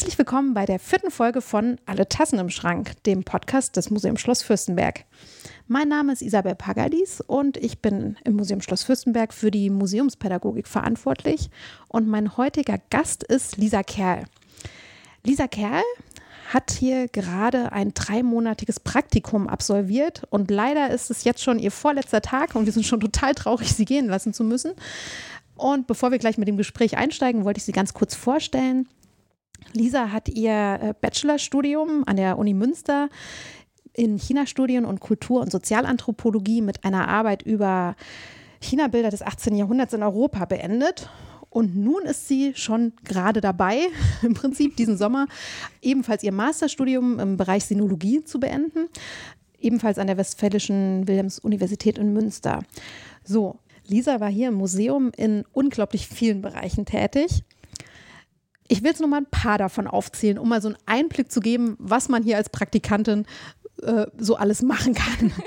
Herzlich willkommen bei der vierten Folge von Alle Tassen im Schrank, dem Podcast des Museums Schloss Fürstenberg. Mein Name ist Isabel Pagadis und ich bin im Museum Schloss Fürstenberg für die Museumspädagogik verantwortlich. Und mein heutiger Gast ist Lisa Kerl. Lisa Kerl hat hier gerade ein dreimonatiges Praktikum absolviert und leider ist es jetzt schon ihr vorletzter Tag und wir sind schon total traurig, sie gehen lassen zu müssen. Und bevor wir gleich mit dem Gespräch einsteigen, wollte ich sie ganz kurz vorstellen. Lisa hat ihr äh, Bachelorstudium an der Uni Münster in China-Studien und Kultur- und Sozialanthropologie mit einer Arbeit über China-Bilder des 18. Jahrhunderts in Europa beendet. Und nun ist sie schon gerade dabei, im Prinzip diesen Sommer ebenfalls ihr Masterstudium im Bereich Sinologie zu beenden, ebenfalls an der Westfälischen Wilhelms-Universität in Münster. So, Lisa war hier im Museum in unglaublich vielen Bereichen tätig. Ich will jetzt nur mal ein paar davon aufzählen, um mal so einen Einblick zu geben, was man hier als Praktikantin äh, so alles machen kann.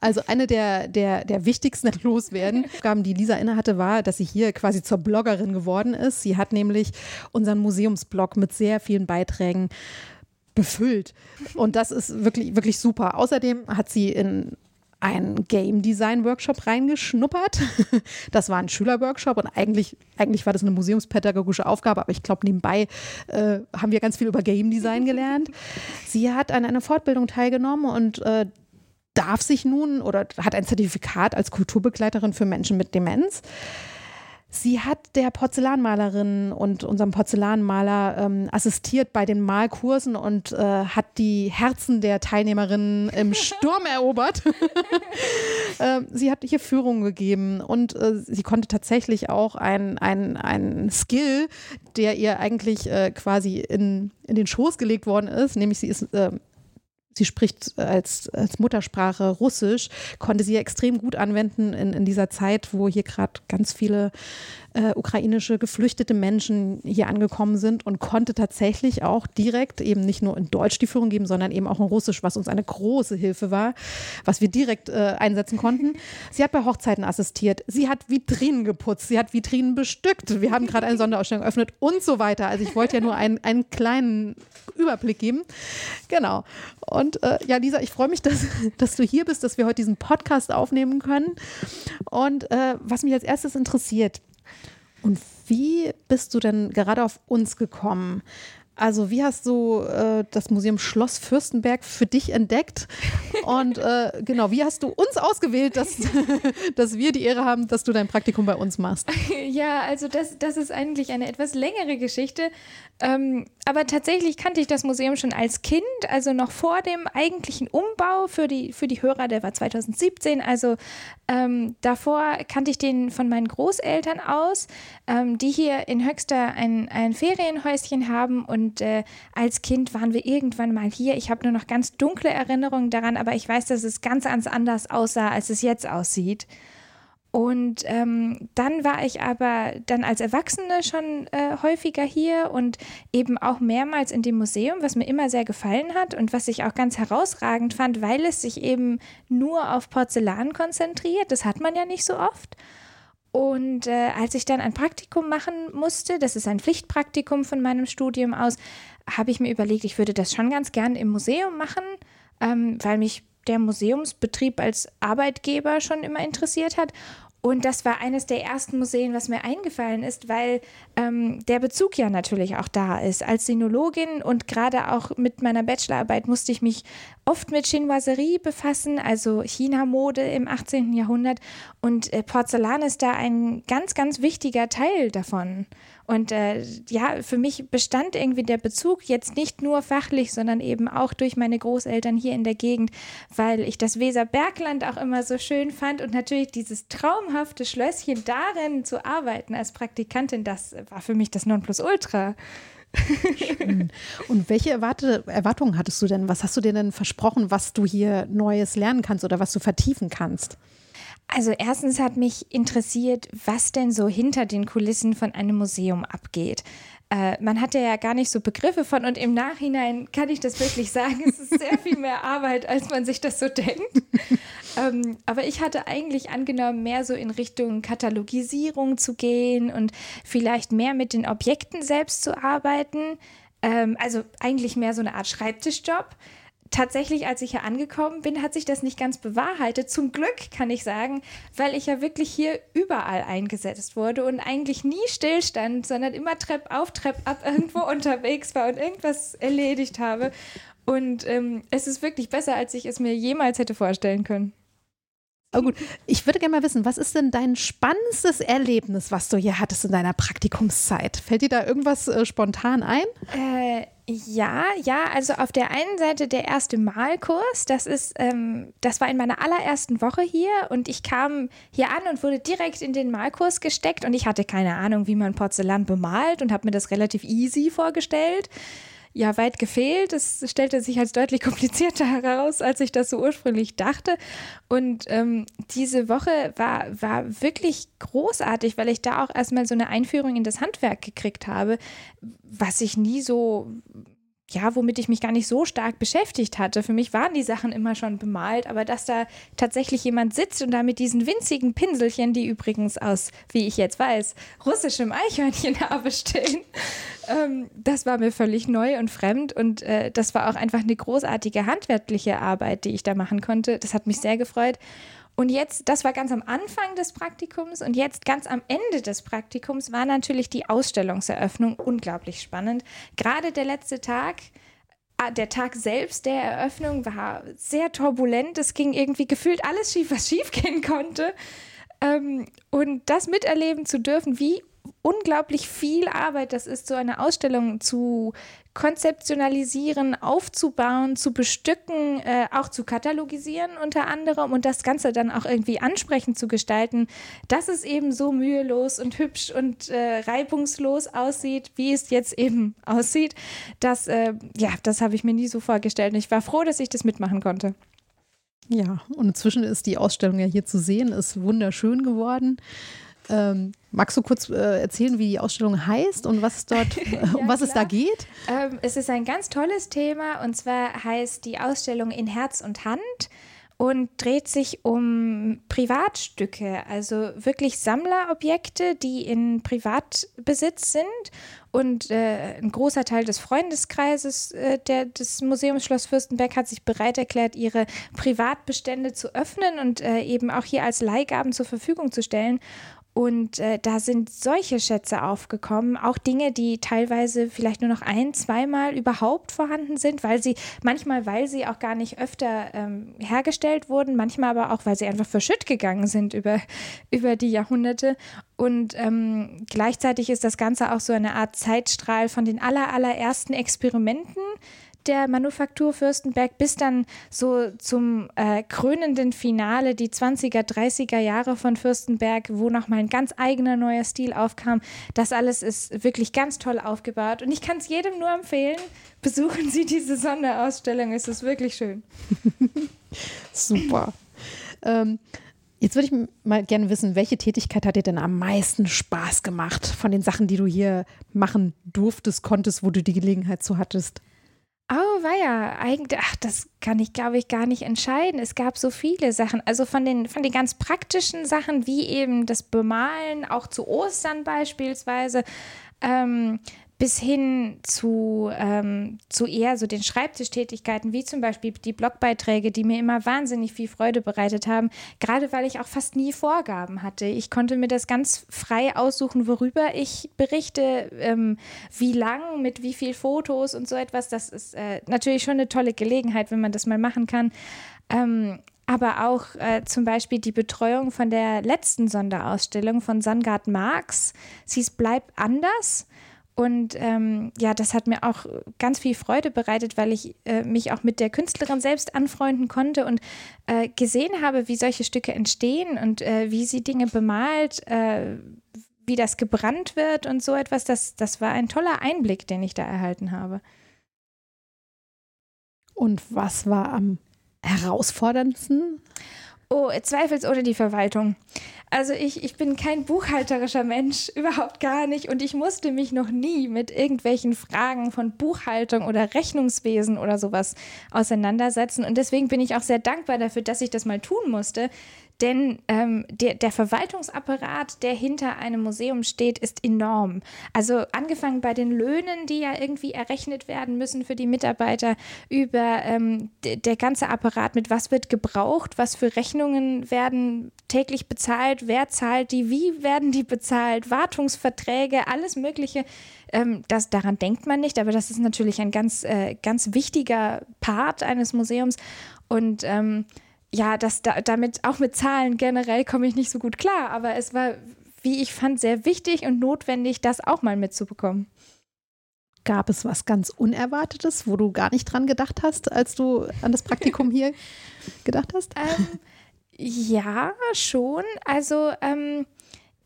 Also eine der, der, der wichtigsten Loswerden, Aufgaben, die Lisa innehatte, war, dass sie hier quasi zur Bloggerin geworden ist. Sie hat nämlich unseren Museumsblog mit sehr vielen Beiträgen befüllt. Und das ist wirklich, wirklich super. Außerdem hat sie in einen Game Design Workshop reingeschnuppert. Das war ein Schülerworkshop und eigentlich, eigentlich war das eine museumspädagogische Aufgabe, aber ich glaube, nebenbei äh, haben wir ganz viel über Game Design gelernt. Sie hat an einer Fortbildung teilgenommen und äh, darf sich nun oder hat ein Zertifikat als Kulturbegleiterin für Menschen mit Demenz. Sie hat der Porzellanmalerin und unserem Porzellanmaler ähm, assistiert bei den Malkursen und äh, hat die Herzen der Teilnehmerinnen im Sturm erobert. äh, sie hat hier Führungen gegeben und äh, sie konnte tatsächlich auch ein, ein, Skill, der ihr eigentlich äh, quasi in, in den Schoß gelegt worden ist, nämlich sie ist äh, sie spricht als, als Muttersprache Russisch, konnte sie extrem gut anwenden in, in dieser Zeit, wo hier gerade ganz viele äh, ukrainische geflüchtete Menschen hier angekommen sind und konnte tatsächlich auch direkt eben nicht nur in Deutsch die Führung geben, sondern eben auch in Russisch, was uns eine große Hilfe war, was wir direkt äh, einsetzen konnten. Sie hat bei Hochzeiten assistiert, sie hat Vitrinen geputzt, sie hat Vitrinen bestückt, wir haben gerade eine Sonderausstellung eröffnet und so weiter. Also ich wollte ja nur einen, einen kleinen Überblick geben. Genau. Und äh, ja, Lisa, ich freue mich, dass, dass du hier bist, dass wir heute diesen Podcast aufnehmen können. Und äh, was mich als erstes interessiert, und wie bist du denn gerade auf uns gekommen? Also wie hast du äh, das Museum Schloss Fürstenberg für dich entdeckt? Und äh, genau, wie hast du uns ausgewählt, dass, dass wir die Ehre haben, dass du dein Praktikum bei uns machst? Ja, also das, das ist eigentlich eine etwas längere Geschichte. Ähm, aber tatsächlich kannte ich das Museum schon als Kind, also noch vor dem eigentlichen Umbau für die, für die Hörer, der war 2017. Also ähm, davor kannte ich den von meinen Großeltern aus, ähm, die hier in Höxter ein, ein Ferienhäuschen haben. Und äh, als Kind waren wir irgendwann mal hier. Ich habe nur noch ganz dunkle Erinnerungen daran, aber ich weiß, dass es ganz, ganz anders aussah, als es jetzt aussieht. Und ähm, dann war ich aber dann als Erwachsene schon äh, häufiger hier und eben auch mehrmals in dem Museum, was mir immer sehr gefallen hat und was ich auch ganz herausragend fand, weil es sich eben nur auf Porzellan konzentriert. Das hat man ja nicht so oft. Und äh, als ich dann ein Praktikum machen musste, das ist ein Pflichtpraktikum von meinem Studium aus, habe ich mir überlegt, ich würde das schon ganz gern im Museum machen, ähm, weil mich der Museumsbetrieb als Arbeitgeber schon immer interessiert hat. Und das war eines der ersten Museen, was mir eingefallen ist, weil ähm, der Bezug ja natürlich auch da ist. Als Sinologin und gerade auch mit meiner Bachelorarbeit musste ich mich oft mit Chinoiserie befassen, also China-Mode im 18. Jahrhundert. Und äh, Porzellan ist da ein ganz, ganz wichtiger Teil davon. Und äh, ja, für mich bestand irgendwie der Bezug jetzt nicht nur fachlich, sondern eben auch durch meine Großeltern hier in der Gegend, weil ich das Weserbergland auch immer so schön fand und natürlich dieses traumhafte Schlösschen darin zu arbeiten als Praktikantin, das war für mich das Nonplusultra. Schön. Und welche Erwarte Erwartungen hattest du denn? Was hast du dir denn versprochen, was du hier Neues lernen kannst oder was du vertiefen kannst? Also erstens hat mich interessiert, was denn so hinter den Kulissen von einem Museum abgeht. Äh, man hatte ja gar nicht so Begriffe von und im Nachhinein kann ich das wirklich sagen, es ist sehr viel mehr Arbeit, als man sich das so denkt. ähm, aber ich hatte eigentlich angenommen, mehr so in Richtung Katalogisierung zu gehen und vielleicht mehr mit den Objekten selbst zu arbeiten. Ähm, also eigentlich mehr so eine Art Schreibtischjob tatsächlich, als ich hier angekommen bin, hat sich das nicht ganz bewahrheitet. Zum Glück kann ich sagen, weil ich ja wirklich hier überall eingesetzt wurde und eigentlich nie stillstand, sondern immer Trepp auf, Trepp ab irgendwo unterwegs war und irgendwas erledigt habe. Und ähm, es ist wirklich besser, als ich es mir jemals hätte vorstellen können. Oh gut, ich würde gerne mal wissen, was ist denn dein spannendstes Erlebnis, was du hier hattest in deiner Praktikumszeit? Fällt dir da irgendwas äh, spontan ein? Äh, ja, ja, also auf der einen Seite der erste Malkurs, das ist, ähm, das war in meiner allerersten Woche hier und ich kam hier an und wurde direkt in den Malkurs gesteckt und ich hatte keine Ahnung, wie man Porzellan bemalt und habe mir das relativ easy vorgestellt ja weit gefehlt. Es stellte sich als deutlich komplizierter heraus, als ich das so ursprünglich dachte. Und ähm, diese Woche war, war wirklich großartig, weil ich da auch erstmal so eine Einführung in das Handwerk gekriegt habe, was ich nie so ja, womit ich mich gar nicht so stark beschäftigt hatte. Für mich waren die Sachen immer schon bemalt, aber dass da tatsächlich jemand sitzt und da mit diesen winzigen Pinselchen, die übrigens aus, wie ich jetzt weiß, russischem Eichhörnchenhabe stehen, ähm, das war mir völlig neu und fremd und äh, das war auch einfach eine großartige handwerkliche Arbeit, die ich da machen konnte. Das hat mich sehr gefreut. Und jetzt, das war ganz am Anfang des Praktikums und jetzt ganz am Ende des Praktikums war natürlich die Ausstellungseröffnung unglaublich spannend. Gerade der letzte Tag, ah, der Tag selbst der Eröffnung war sehr turbulent. Es ging irgendwie gefühlt alles schief, was schief gehen konnte. Ähm, und das miterleben zu dürfen, wie unglaublich viel Arbeit das ist, so eine Ausstellung zu konzeptionalisieren, aufzubauen, zu bestücken, äh, auch zu katalogisieren unter anderem und das Ganze dann auch irgendwie ansprechend zu gestalten, dass es eben so mühelos und hübsch und äh, reibungslos aussieht, wie es jetzt eben aussieht. Das, äh, ja, das habe ich mir nie so vorgestellt und ich war froh, dass ich das mitmachen konnte. Ja, und inzwischen ist die Ausstellung ja hier zu sehen, ist wunderschön geworden. Ähm, magst du kurz äh, erzählen, wie die Ausstellung heißt und was dort, ja, um was klar. es da geht? Ähm, es ist ein ganz tolles Thema und zwar heißt die Ausstellung in Herz und Hand und dreht sich um Privatstücke, also wirklich Sammlerobjekte, die in Privatbesitz sind. Und äh, ein großer Teil des Freundeskreises äh, der, des Museums Schloss Fürstenberg hat sich bereit erklärt, ihre Privatbestände zu öffnen und äh, eben auch hier als Leihgaben zur Verfügung zu stellen. Und äh, da sind solche Schätze aufgekommen, auch Dinge, die teilweise vielleicht nur noch ein, zweimal überhaupt vorhanden sind, weil sie, manchmal, weil sie auch gar nicht öfter ähm, hergestellt wurden, manchmal aber auch, weil sie einfach verschütt gegangen sind über, über die Jahrhunderte. Und ähm, gleichzeitig ist das Ganze auch so eine Art Zeitstrahl von den aller, allerersten Experimenten der Manufaktur Fürstenberg bis dann so zum äh, krönenden Finale, die 20er, 30er Jahre von Fürstenberg, wo nochmal ein ganz eigener neuer Stil aufkam. Das alles ist wirklich ganz toll aufgebaut und ich kann es jedem nur empfehlen. Besuchen Sie diese Sonderausstellung, es ist wirklich schön. Super. Ähm, Jetzt würde ich mal gerne wissen, welche Tätigkeit hat dir denn am meisten Spaß gemacht von den Sachen, die du hier machen durftest, konntest, wo du die Gelegenheit zu hattest? Oh, war ja, eigentlich, ach, das kann ich, glaube ich, gar nicht entscheiden. Es gab so viele Sachen. Also von den, von den ganz praktischen Sachen, wie eben das Bemalen, auch zu Ostern beispielsweise, ähm, bis hin zu, ähm, zu eher so den Schreibtischtätigkeiten, wie zum Beispiel die Blogbeiträge, die mir immer wahnsinnig viel Freude bereitet haben, gerade weil ich auch fast nie Vorgaben hatte. Ich konnte mir das ganz frei aussuchen, worüber ich berichte, ähm, wie lang, mit wie viel Fotos und so etwas. Das ist äh, natürlich schon eine tolle Gelegenheit, wenn man das mal machen kann. Ähm, aber auch äh, zum Beispiel die Betreuung von der letzten Sonderausstellung von Sangard Marx. Sie ist Bleib anders. Und ähm, ja, das hat mir auch ganz viel Freude bereitet, weil ich äh, mich auch mit der Künstlerin selbst anfreunden konnte und äh, gesehen habe, wie solche Stücke entstehen und äh, wie sie Dinge bemalt, äh, wie das gebrannt wird und so etwas. Das, das war ein toller Einblick, den ich da erhalten habe. Und was war am herausforderndsten? Oh, zweifelsohne die Verwaltung. Also ich, ich bin kein buchhalterischer Mensch, überhaupt gar nicht. Und ich musste mich noch nie mit irgendwelchen Fragen von Buchhaltung oder Rechnungswesen oder sowas auseinandersetzen. Und deswegen bin ich auch sehr dankbar dafür, dass ich das mal tun musste. Denn ähm, der, der Verwaltungsapparat, der hinter einem Museum steht, ist enorm. Also angefangen bei den Löhnen, die ja irgendwie errechnet werden müssen für die Mitarbeiter, über ähm, der ganze Apparat mit was wird gebraucht, was für Rechnungen werden täglich bezahlt, wer zahlt die, wie werden die bezahlt, Wartungsverträge, alles Mögliche. Ähm, das, daran denkt man nicht, aber das ist natürlich ein ganz, äh, ganz wichtiger Part eines Museums. Und ähm, ja, das, da, damit auch mit Zahlen generell komme ich nicht so gut klar, aber es war, wie ich fand, sehr wichtig und notwendig, das auch mal mitzubekommen. Gab es was ganz Unerwartetes, wo du gar nicht dran gedacht hast, als du an das Praktikum hier gedacht hast? Ähm, ja, schon. Also ähm,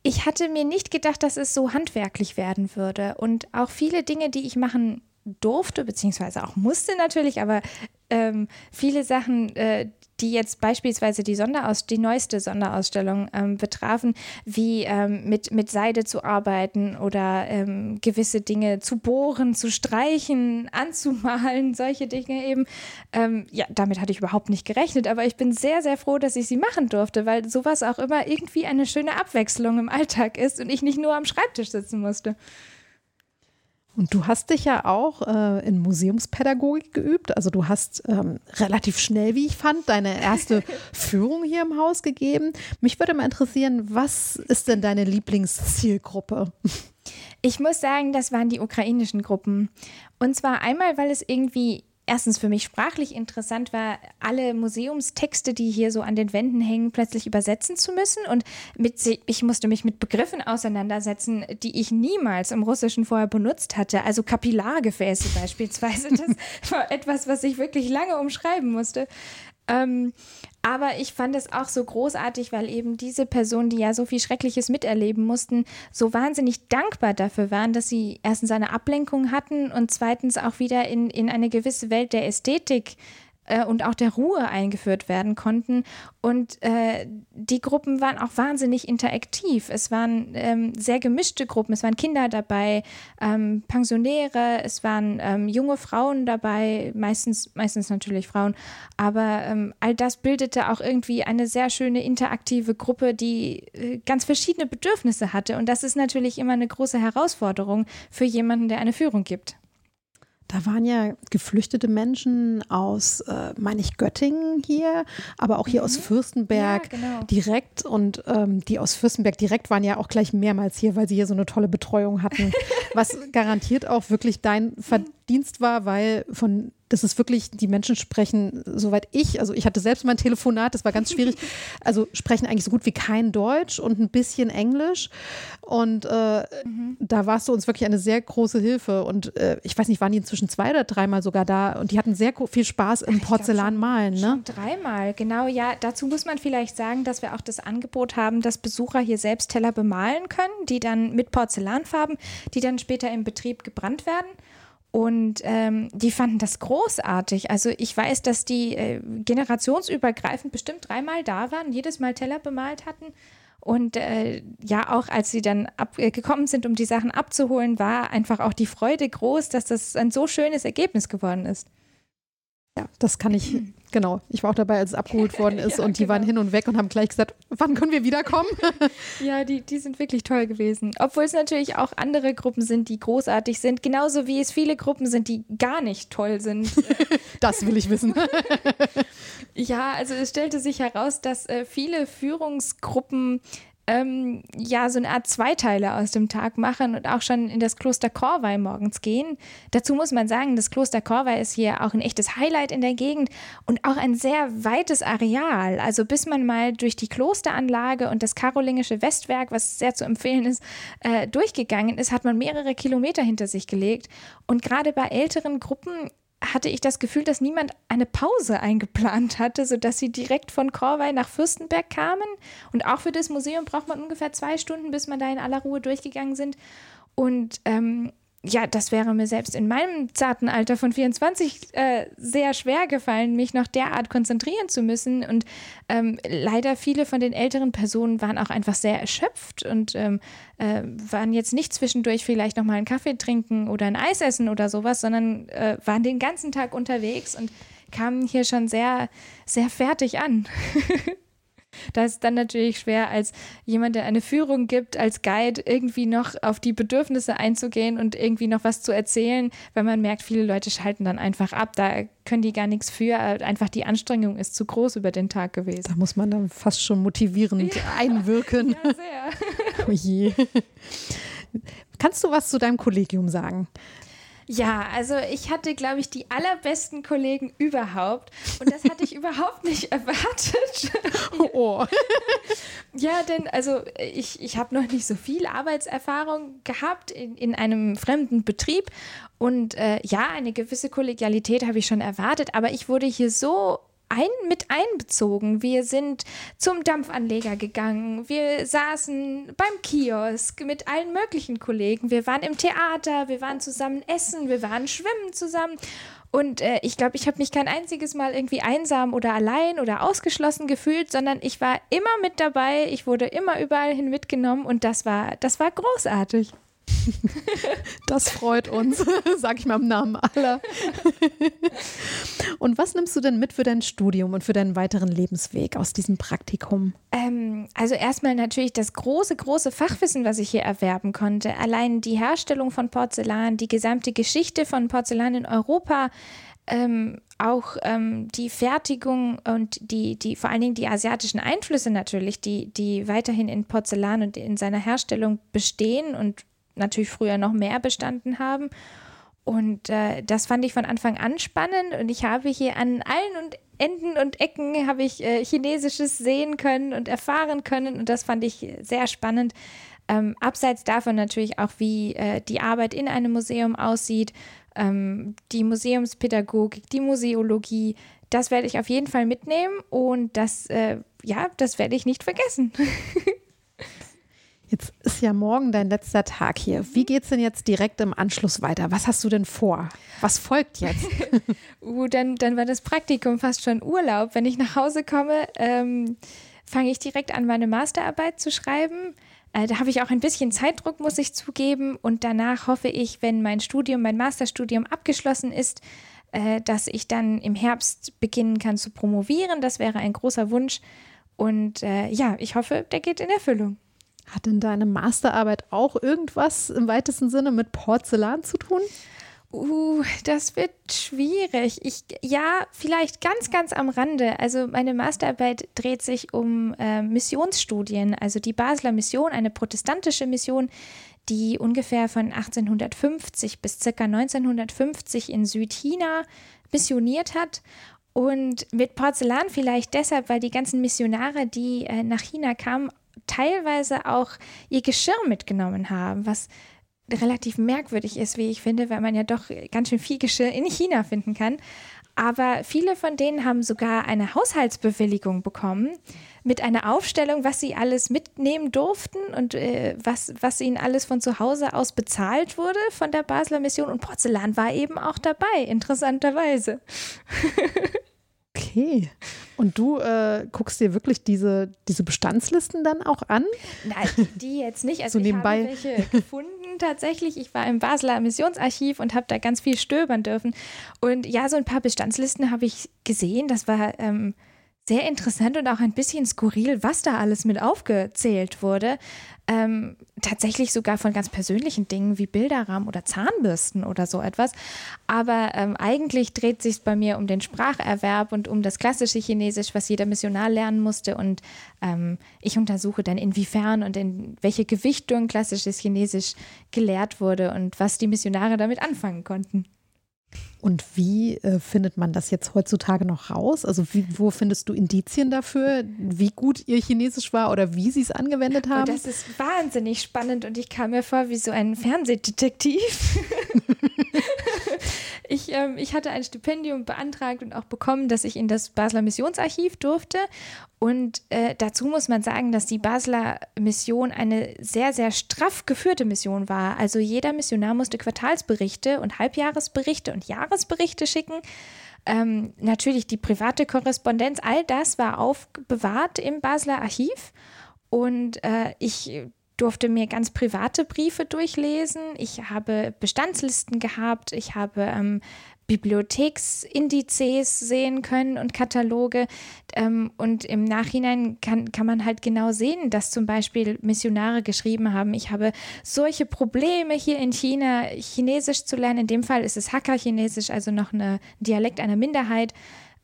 ich hatte mir nicht gedacht, dass es so handwerklich werden würde. Und auch viele Dinge, die ich machen durfte, beziehungsweise auch musste natürlich, aber ähm, viele Sachen, äh, die jetzt beispielsweise die, Sonderaus die neueste Sonderausstellung ähm, betrafen, wie ähm, mit, mit Seide zu arbeiten oder ähm, gewisse Dinge zu bohren, zu streichen, anzumalen, solche Dinge eben. Ähm, ja, damit hatte ich überhaupt nicht gerechnet, aber ich bin sehr, sehr froh, dass ich sie machen durfte, weil sowas auch immer irgendwie eine schöne Abwechslung im Alltag ist und ich nicht nur am Schreibtisch sitzen musste. Und du hast dich ja auch äh, in Museumspädagogik geübt. Also du hast ähm, relativ schnell, wie ich fand, deine erste Führung hier im Haus gegeben. Mich würde mal interessieren, was ist denn deine Lieblingszielgruppe? Ich muss sagen, das waren die ukrainischen Gruppen. Und zwar einmal, weil es irgendwie erstens für mich sprachlich interessant war, alle Museumstexte, die hier so an den Wänden hängen, plötzlich übersetzen zu müssen. Und mit, ich musste mich mit Begriffen auseinandersetzen, die ich niemals im Russischen vorher benutzt hatte. Also Kapillargefäße beispielsweise. Das war etwas, was ich wirklich lange umschreiben musste. Ähm, aber ich fand es auch so großartig, weil eben diese Personen, die ja so viel Schreckliches miterleben mussten, so wahnsinnig dankbar dafür waren, dass sie erstens eine Ablenkung hatten und zweitens auch wieder in, in eine gewisse Welt der Ästhetik äh, und auch der Ruhe eingeführt werden konnten. Und äh, die Gruppen waren auch wahnsinnig interaktiv. Es waren ähm, sehr gemischte Gruppen. Es waren Kinder dabei, ähm, Pensionäre, es waren ähm, junge Frauen dabei, meistens, meistens natürlich Frauen. Aber ähm, all das bildete auch irgendwie eine sehr schöne interaktive Gruppe, die äh, ganz verschiedene Bedürfnisse hatte. Und das ist natürlich immer eine große Herausforderung für jemanden, der eine Führung gibt. Da waren ja geflüchtete Menschen aus, äh, meine ich, Göttingen hier, aber auch hier mhm. aus Fürstenberg ja, genau. direkt. Und ähm, die aus Fürstenberg direkt waren ja auch gleich mehrmals hier, weil sie hier so eine tolle Betreuung hatten. was garantiert auch wirklich dein Verdienst war, weil von das ist wirklich, die Menschen sprechen, soweit ich, also ich hatte selbst mein Telefonat, das war ganz schwierig, also sprechen eigentlich so gut wie kein Deutsch und ein bisschen Englisch. Und äh, mhm. da warst du uns wirklich eine sehr große Hilfe. Und äh, ich weiß nicht, waren die inzwischen zwei oder dreimal sogar da und die hatten sehr viel Spaß im Porzellanmalen, ne? dreimal, genau, ja. Dazu muss man vielleicht sagen, dass wir auch das Angebot haben, dass Besucher hier selbst Teller bemalen können, die dann mit Porzellanfarben, die dann später im Betrieb gebrannt werden. Und ähm, die fanden das großartig. Also ich weiß, dass die äh, generationsübergreifend bestimmt dreimal da waren, jedes Mal Teller bemalt hatten. Und äh, ja, auch als sie dann ab, äh, gekommen sind, um die Sachen abzuholen, war einfach auch die Freude groß, dass das ein so schönes Ergebnis geworden ist. Ja, das kann ich, genau. Ich war auch dabei, als es abgeholt worden ist ja, und die genau. waren hin und weg und haben gleich gesagt, wann können wir wiederkommen? ja, die, die sind wirklich toll gewesen. Obwohl es natürlich auch andere Gruppen sind, die großartig sind, genauso wie es viele Gruppen sind, die gar nicht toll sind. das will ich wissen. ja, also es stellte sich heraus, dass äh, viele Führungsgruppen ähm, ja so eine Art Zweiteile aus dem Tag machen und auch schon in das Kloster Korvei morgens gehen. Dazu muss man sagen, das Kloster Korvei ist hier auch ein echtes Highlight in der Gegend und auch ein sehr weites Areal. Also bis man mal durch die Klosteranlage und das karolingische Westwerk, was sehr zu empfehlen ist, äh, durchgegangen ist, hat man mehrere Kilometer hinter sich gelegt. Und gerade bei älteren Gruppen hatte ich das Gefühl, dass niemand eine Pause eingeplant hatte, sodass sie direkt von Korvey nach Fürstenberg kamen. Und auch für das Museum braucht man ungefähr zwei Stunden, bis man da in aller Ruhe durchgegangen sind. Und ähm, ja, das wäre mir selbst in meinem zarten Alter von 24 äh, sehr schwer gefallen, mich noch derart konzentrieren zu müssen. Und ähm, leider viele von den älteren Personen waren auch einfach sehr erschöpft und ähm, äh, waren jetzt nicht zwischendurch vielleicht nochmal einen Kaffee trinken oder ein Eis essen oder sowas, sondern äh, waren den ganzen Tag unterwegs und kamen hier schon sehr, sehr fertig an. Da ist dann natürlich schwer, als jemand, der eine Führung gibt, als Guide irgendwie noch auf die Bedürfnisse einzugehen und irgendwie noch was zu erzählen, wenn man merkt, viele Leute schalten dann einfach ab. Da können die gar nichts für. Einfach die Anstrengung ist zu groß über den Tag gewesen. Da muss man dann fast schon motivierend ja. einwirken. Ja, sehr. oh je. Kannst du was zu deinem Kollegium sagen? Ja, also ich hatte, glaube ich, die allerbesten Kollegen überhaupt. Und das hatte ich überhaupt nicht erwartet. Oh. ja, denn also ich, ich habe noch nicht so viel Arbeitserfahrung gehabt in, in einem fremden Betrieb. Und äh, ja, eine gewisse Kollegialität habe ich schon erwartet, aber ich wurde hier so ein, mit einbezogen. Wir sind zum Dampfanleger gegangen, wir saßen beim Kiosk mit allen möglichen Kollegen, wir waren im Theater, wir waren zusammen essen, wir waren schwimmen zusammen. Und äh, ich glaube, ich habe mich kein einziges Mal irgendwie einsam oder allein oder ausgeschlossen gefühlt, sondern ich war immer mit dabei, ich wurde immer überall hin mitgenommen und das war, das war großartig. Das freut uns, sag ich mal im Namen aller. Und was nimmst du denn mit für dein Studium und für deinen weiteren Lebensweg aus diesem Praktikum? Ähm, also erstmal natürlich das große, große Fachwissen, was ich hier erwerben konnte. Allein die Herstellung von Porzellan, die gesamte Geschichte von Porzellan in Europa, ähm, auch ähm, die Fertigung und die, die, vor allen Dingen die asiatischen Einflüsse natürlich, die, die weiterhin in Porzellan und in seiner Herstellung bestehen und natürlich früher noch mehr bestanden haben. Und äh, das fand ich von Anfang an spannend und ich habe hier an allen und Enden und Ecken habe ich äh, Chinesisches sehen können und erfahren können und das fand ich sehr spannend. Ähm, abseits davon natürlich auch, wie äh, die Arbeit in einem Museum aussieht, ähm, die Museumspädagogik, die Museologie, das werde ich auf jeden Fall mitnehmen und das, äh, ja, das werde ich nicht vergessen. Jetzt ist ja morgen dein letzter Tag hier. Wie geht es denn jetzt direkt im Anschluss weiter? Was hast du denn vor? Was folgt jetzt? uh, dann, dann war das Praktikum fast schon Urlaub. Wenn ich nach Hause komme, ähm, fange ich direkt an, meine Masterarbeit zu schreiben. Äh, da habe ich auch ein bisschen Zeitdruck, muss ich zugeben. Und danach hoffe ich, wenn mein Studium, mein Masterstudium abgeschlossen ist, äh, dass ich dann im Herbst beginnen kann zu promovieren. Das wäre ein großer Wunsch. Und äh, ja, ich hoffe, der geht in Erfüllung. Hat denn deine Masterarbeit auch irgendwas im weitesten Sinne mit Porzellan zu tun? Uh, das wird schwierig. Ich, ja, vielleicht ganz, ganz am Rande. Also meine Masterarbeit dreht sich um äh, Missionsstudien. Also die Basler Mission, eine protestantische Mission, die ungefähr von 1850 bis circa 1950 in Südchina missioniert hat. Und mit Porzellan vielleicht deshalb, weil die ganzen Missionare, die äh, nach China kamen, teilweise auch ihr Geschirr mitgenommen haben, was relativ merkwürdig ist, wie ich finde, weil man ja doch ganz schön viel Geschirr in China finden kann. Aber viele von denen haben sogar eine Haushaltsbewilligung bekommen mit einer Aufstellung, was sie alles mitnehmen durften und äh, was, was ihnen alles von zu Hause aus bezahlt wurde von der Basler Mission. Und Porzellan war eben auch dabei, interessanterweise. Okay. Und du äh, guckst dir wirklich diese, diese Bestandslisten dann auch an? Nein, die jetzt nicht. Also so nebenbei. ich habe welche gefunden tatsächlich. Ich war im Basler Missionsarchiv und habe da ganz viel stöbern dürfen. Und ja, so ein paar Bestandslisten habe ich gesehen. Das war ähm, sehr interessant und auch ein bisschen skurril, was da alles mit aufgezählt wurde. Ähm, tatsächlich sogar von ganz persönlichen Dingen wie Bilderrahmen oder Zahnbürsten oder so etwas. Aber ähm, eigentlich dreht sich bei mir um den Spracherwerb und um das klassische Chinesisch, was jeder Missionar lernen musste. Und ähm, ich untersuche dann, inwiefern und in welche Gewichtung klassisches Chinesisch gelehrt wurde und was die Missionare damit anfangen konnten. Und wie äh, findet man das jetzt heutzutage noch raus? Also wie, wo findest du Indizien dafür, wie gut ihr Chinesisch war oder wie sie es angewendet haben? Und das ist wahnsinnig spannend und ich kam mir vor wie so ein Fernsehdetektiv. ich, ähm, ich hatte ein Stipendium beantragt und auch bekommen, dass ich in das Basler Missionsarchiv durfte. Und äh, dazu muss man sagen, dass die Basler Mission eine sehr, sehr straff geführte Mission war. Also jeder Missionar musste Quartalsberichte und Halbjahresberichte und Jahresberichte schicken. Ähm, natürlich die private Korrespondenz, all das war aufbewahrt im Basler Archiv. Und äh, ich durfte mir ganz private Briefe durchlesen. Ich habe Bestandslisten gehabt. Ich habe ähm, Bibliotheksindizes sehen können und Kataloge. Ähm, und im Nachhinein kann, kann man halt genau sehen, dass zum Beispiel Missionare geschrieben haben, ich habe solche Probleme hier in China, Chinesisch zu lernen. In dem Fall ist es Hakka-Chinesisch, also noch ein Dialekt einer Minderheit.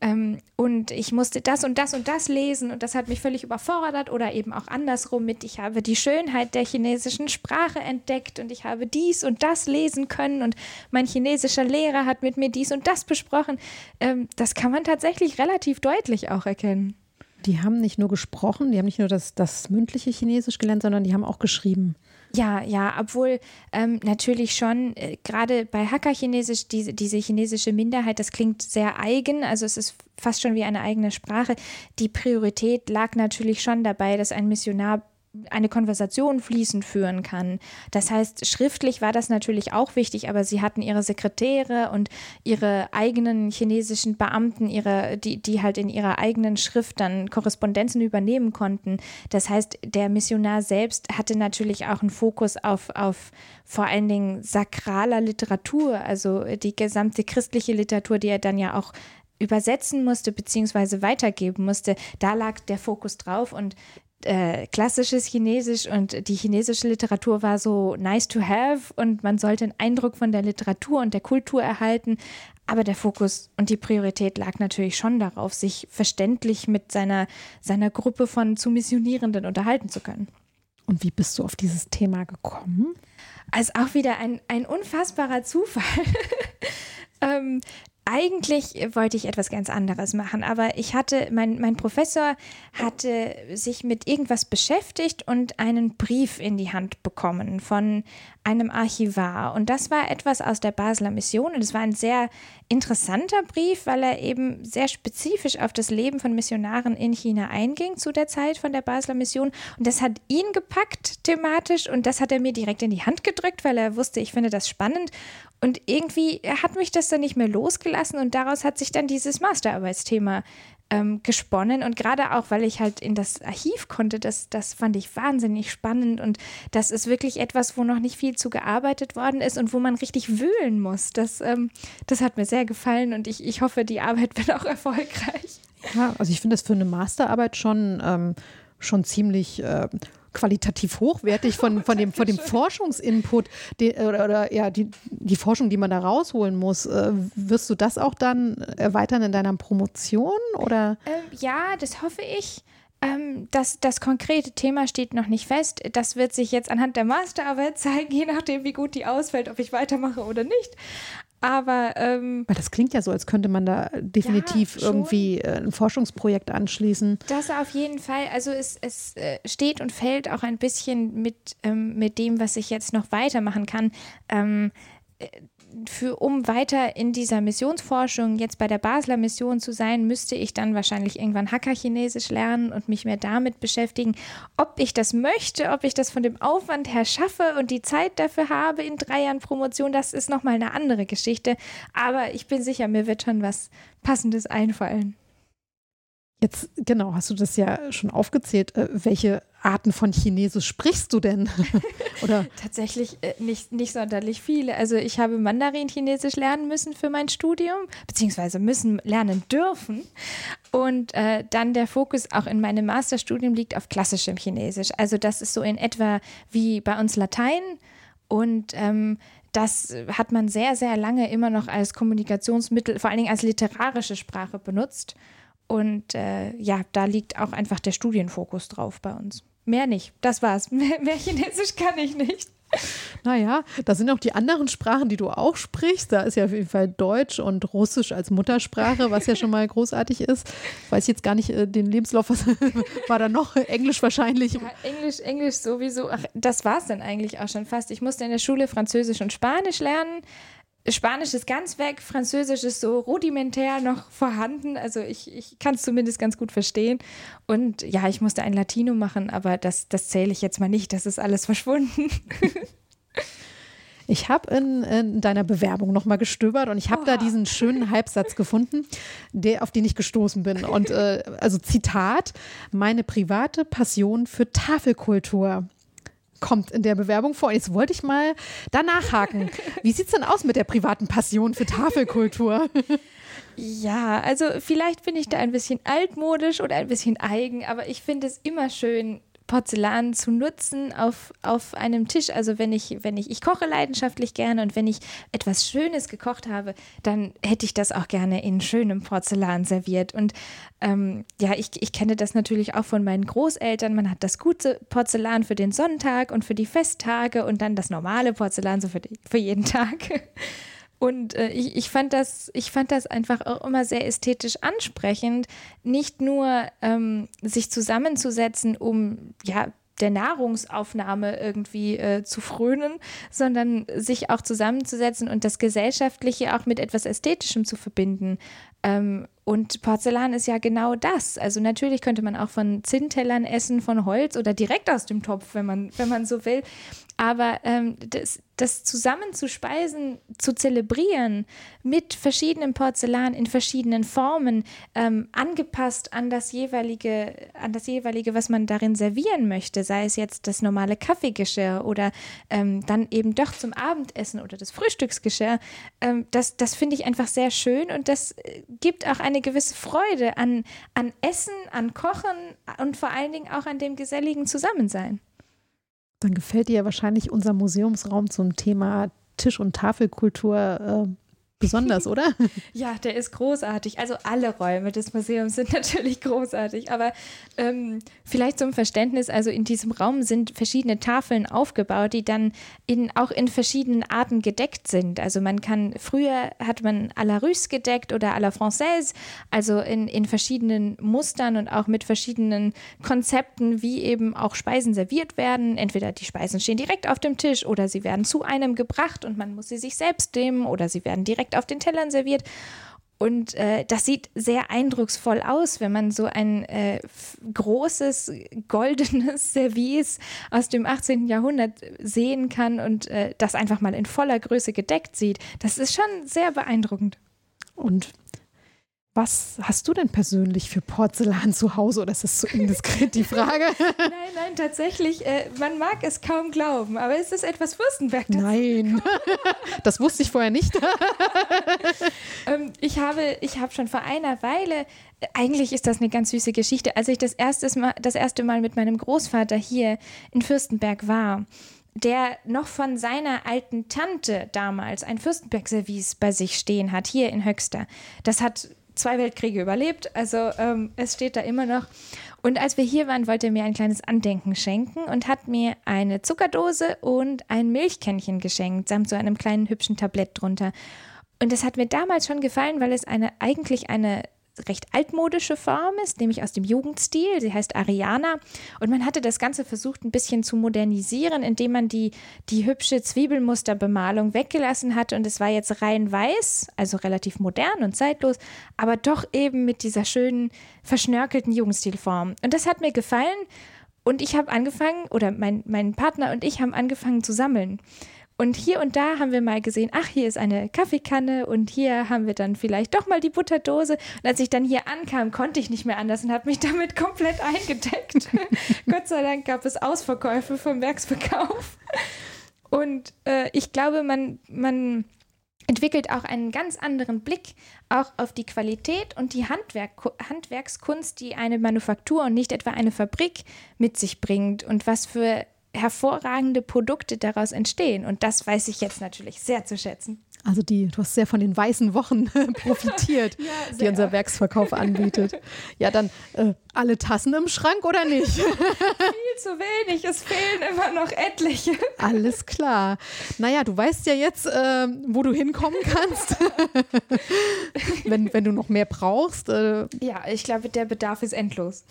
Ähm, und ich musste das und das und das lesen und das hat mich völlig überfordert oder eben auch andersrum mit, ich habe die Schönheit der chinesischen Sprache entdeckt und ich habe dies und das lesen können und mein chinesischer Lehrer hat mit mir dies und das besprochen. Ähm, das kann man tatsächlich relativ deutlich auch erkennen. Die haben nicht nur gesprochen, die haben nicht nur das, das mündliche Chinesisch gelernt, sondern die haben auch geschrieben. Ja, ja, obwohl ähm, natürlich schon, äh, gerade bei Hakka-Chinesisch, diese, diese chinesische Minderheit, das klingt sehr eigen, also es ist fast schon wie eine eigene Sprache. Die Priorität lag natürlich schon dabei, dass ein Missionar eine Konversation fließend führen kann. Das heißt, schriftlich war das natürlich auch wichtig, aber sie hatten ihre Sekretäre und ihre eigenen chinesischen Beamten, ihre, die, die halt in ihrer eigenen Schrift dann Korrespondenzen übernehmen konnten. Das heißt, der Missionar selbst hatte natürlich auch einen Fokus auf, auf vor allen Dingen sakraler Literatur, also die gesamte christliche Literatur, die er dann ja auch übersetzen musste beziehungsweise weitergeben musste, da lag der Fokus drauf und äh, klassisches Chinesisch und die chinesische Literatur war so nice to have und man sollte einen Eindruck von der Literatur und der Kultur erhalten. Aber der Fokus und die Priorität lag natürlich schon darauf, sich verständlich mit seiner, seiner Gruppe von zu Missionierenden unterhalten zu können. Und wie bist du auf dieses Thema gekommen? Also auch wieder ein, ein unfassbarer Zufall. ähm, eigentlich wollte ich etwas ganz anderes machen, aber ich hatte, mein, mein Professor hatte sich mit irgendwas beschäftigt und einen Brief in die Hand bekommen von einem Archivar. Und das war etwas aus der Basler Mission. Und es war ein sehr interessanter Brief, weil er eben sehr spezifisch auf das Leben von Missionaren in China einging zu der Zeit von der Basler Mission. Und das hat ihn gepackt thematisch und das hat er mir direkt in die Hand gedrückt, weil er wusste, ich finde das spannend. Und irgendwie hat mich das dann nicht mehr losgelassen und daraus hat sich dann dieses Masterarbeitsthema ähm, gesponnen. Und gerade auch, weil ich halt in das Archiv konnte, das, das fand ich wahnsinnig spannend. Und das ist wirklich etwas, wo noch nicht viel zu gearbeitet worden ist und wo man richtig wühlen muss. Das, ähm, das hat mir sehr gefallen und ich, ich hoffe, die Arbeit wird auch erfolgreich. Ja, also ich finde das für eine Masterarbeit schon, ähm, schon ziemlich äh, qualitativ hochwertig von, von, dem, von dem Forschungsinput die, oder, oder, ja, die, die Forschung, die man da rausholen muss. Äh, wirst du das auch dann erweitern in deiner Promotion? Oder? Ähm, ja, das hoffe ich. Ähm, das, das konkrete Thema steht noch nicht fest. Das wird sich jetzt anhand der Masterarbeit zeigen, je nachdem, wie gut die ausfällt, ob ich weitermache oder nicht. Aber ähm, weil das klingt ja so, als könnte man da definitiv ja, irgendwie äh, ein Forschungsprojekt anschließen. Das auf jeden Fall. Also es, es äh, steht und fällt auch ein bisschen mit, ähm, mit dem, was ich jetzt noch weitermachen kann. Ähm, äh, für, um weiter in dieser Missionsforschung jetzt bei der Basler Mission zu sein, müsste ich dann wahrscheinlich irgendwann Hacker-Chinesisch lernen und mich mehr damit beschäftigen, ob ich das möchte, ob ich das von dem Aufwand her schaffe und die Zeit dafür habe in drei Jahren Promotion, das ist nochmal eine andere Geschichte. Aber ich bin sicher, mir wird schon was Passendes einfallen. Jetzt, genau, hast du das ja schon aufgezählt. Äh, welche Arten von Chinesisch sprichst du denn? Oder? Tatsächlich äh, nicht, nicht sonderlich viele. Also ich habe Mandarin-Chinesisch lernen müssen für mein Studium, beziehungsweise müssen lernen dürfen. Und äh, dann der Fokus auch in meinem Masterstudium liegt auf klassischem Chinesisch. Also das ist so in etwa wie bei uns Latein. Und ähm, das hat man sehr, sehr lange immer noch als Kommunikationsmittel, vor allen Dingen als literarische Sprache benutzt. Und äh, ja, da liegt auch einfach der Studienfokus drauf bei uns. Mehr nicht. Das war's. Mehr, mehr Chinesisch kann ich nicht. Naja, da sind auch die anderen Sprachen, die du auch sprichst. Da ist ja auf jeden Fall Deutsch und Russisch als Muttersprache, was ja schon mal großartig ist. Ich weiß jetzt gar nicht äh, den Lebenslauf, was war da noch? Englisch wahrscheinlich. Ja, Englisch, Englisch sowieso. Ach, das war es dann eigentlich auch schon fast. Ich musste in der Schule Französisch und Spanisch lernen. Spanisch ist ganz weg, Französisch ist so rudimentär noch vorhanden. Also ich, ich kann es zumindest ganz gut verstehen. Und ja, ich musste ein Latino machen, aber das, das zähle ich jetzt mal nicht. Das ist alles verschwunden. Ich habe in, in, deiner Bewerbung nochmal gestöbert und ich habe oh. da diesen schönen Halbsatz gefunden, der, auf den ich gestoßen bin. Und äh, also Zitat, meine private Passion für Tafelkultur. Kommt in der Bewerbung vor. Jetzt wollte ich mal danach haken. Wie sieht es denn aus mit der privaten Passion für Tafelkultur? Ja, also vielleicht bin ich da ein bisschen altmodisch oder ein bisschen eigen, aber ich finde es immer schön, Porzellan zu nutzen auf, auf einem Tisch. Also wenn ich, wenn ich, ich koche leidenschaftlich gerne und wenn ich etwas Schönes gekocht habe, dann hätte ich das auch gerne in schönem Porzellan serviert. Und ähm, ja, ich, ich kenne das natürlich auch von meinen Großeltern. Man hat das gute Porzellan für den Sonntag und für die Festtage und dann das normale Porzellan so für, die, für jeden Tag. Und äh, ich, ich, fand das, ich fand das einfach auch immer sehr ästhetisch ansprechend, nicht nur ähm, sich zusammenzusetzen, um ja der Nahrungsaufnahme irgendwie äh, zu frönen, sondern sich auch zusammenzusetzen und das Gesellschaftliche auch mit etwas Ästhetischem zu verbinden. Ähm, und Porzellan ist ja genau das. Also natürlich könnte man auch von Zinntellern essen, von Holz oder direkt aus dem Topf, wenn man, wenn man so will. Aber ähm, das, das zusammen zu speisen, zu zelebrieren mit verschiedenen Porzellan in verschiedenen Formen, ähm, angepasst an das jeweilige, an das jeweilige, was man darin servieren möchte, sei es jetzt das normale Kaffeegeschirr oder ähm, dann eben doch zum Abendessen oder das Frühstücksgeschirr, ähm, das, das finde ich einfach sehr schön und das äh, gibt auch eine gewisse Freude an, an Essen, an Kochen und vor allen Dingen auch an dem geselligen Zusammensein. Dann gefällt dir ja wahrscheinlich unser Museumsraum zum Thema Tisch- und Tafelkultur äh, besonders, oder? ja, der ist großartig. Also alle Räume des Museums sind natürlich großartig. Aber ähm, vielleicht zum Verständnis, also in diesem Raum sind verschiedene Tafeln aufgebaut, die dann in, auch in verschiedenen Arten gedeckt sind. Also man kann, früher hat man à la Russe gedeckt oder à la Française, also in, in verschiedenen Mustern und auch mit verschiedenen Konzepten, wie eben auch Speisen serviert werden. Entweder die Speisen stehen direkt auf dem Tisch oder sie werden zu einem gebracht und man muss sie sich selbst nehmen oder sie werden direkt direkt auf den Tellern serviert. Und äh, das sieht sehr eindrucksvoll aus, wenn man so ein äh, großes goldenes Service aus dem 18. Jahrhundert sehen kann und äh, das einfach mal in voller Größe gedeckt sieht. Das ist schon sehr beeindruckend. Und was hast du denn persönlich für Porzellan zu Hause oder ist das zu indiskret die Frage? nein, nein, tatsächlich. Äh, man mag es kaum glauben, aber es ist etwas Fürstenberg. Nein, das wusste ich vorher nicht. ähm, ich habe, ich habe schon vor einer Weile, eigentlich ist das eine ganz süße Geschichte, als ich das, erstes Mal, das erste Mal mit meinem Großvater hier in Fürstenberg war der noch von seiner alten Tante damals ein Fürstenberg-Service bei sich stehen hat, hier in Höxter. Das hat zwei Weltkriege überlebt, also ähm, es steht da immer noch. Und als wir hier waren, wollte er mir ein kleines Andenken schenken und hat mir eine Zuckerdose und ein Milchkännchen geschenkt, samt so einem kleinen hübschen Tablett drunter. Und das hat mir damals schon gefallen, weil es eine eigentlich eine recht altmodische Form ist, nämlich aus dem Jugendstil. Sie heißt Ariana. Und man hatte das Ganze versucht, ein bisschen zu modernisieren, indem man die, die hübsche Zwiebelmusterbemalung weggelassen hat. Und es war jetzt rein weiß, also relativ modern und zeitlos, aber doch eben mit dieser schönen, verschnörkelten Jugendstilform. Und das hat mir gefallen. Und ich habe angefangen, oder mein, mein Partner und ich haben angefangen zu sammeln. Und hier und da haben wir mal gesehen, ach, hier ist eine Kaffeekanne und hier haben wir dann vielleicht doch mal die Butterdose. Und als ich dann hier ankam, konnte ich nicht mehr anders und habe mich damit komplett eingedeckt. Gott sei Dank gab es Ausverkäufe vom Werksverkauf. Und äh, ich glaube, man, man entwickelt auch einen ganz anderen Blick auch auf die Qualität und die Handwerk Handwerkskunst, die eine Manufaktur und nicht etwa eine Fabrik mit sich bringt und was für hervorragende Produkte daraus entstehen. Und das weiß ich jetzt natürlich sehr zu schätzen. Also die, du hast sehr von den weißen Wochen profitiert, ja, die unser Werksverkauf anbietet. Ja, dann äh, alle Tassen im Schrank oder nicht? Viel zu wenig, es fehlen immer noch etliche. Alles klar. Naja, du weißt ja jetzt, äh, wo du hinkommen kannst, wenn, wenn du noch mehr brauchst. Äh. Ja, ich glaube, der Bedarf ist endlos.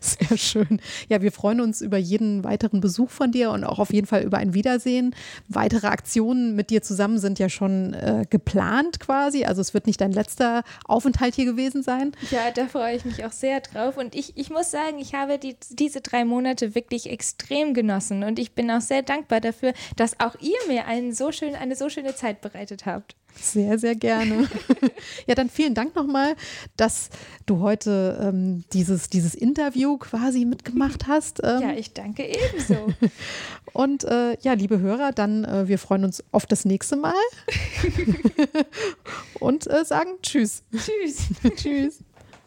Sehr schön. Ja, wir freuen uns über jeden weiteren Besuch von dir und auch auf jeden Fall über ein Wiedersehen. Weitere Aktionen mit dir zusammen sind ja schon äh, geplant quasi. Also es wird nicht dein letzter Aufenthalt hier gewesen sein. Ja, da freue ich mich auch sehr sehr drauf und ich, ich muss sagen, ich habe die, diese drei Monate wirklich extrem genossen und ich bin auch sehr dankbar dafür, dass auch ihr mir einen so schön, eine so schöne Zeit bereitet habt. Sehr, sehr gerne. ja, dann vielen Dank nochmal, dass du heute ähm, dieses, dieses Interview quasi mitgemacht hast. Ähm, ja, ich danke ebenso. Und äh, ja, liebe Hörer, dann äh, wir freuen uns auf das nächste Mal und äh, sagen Tschüss. Tschüss. tschüss.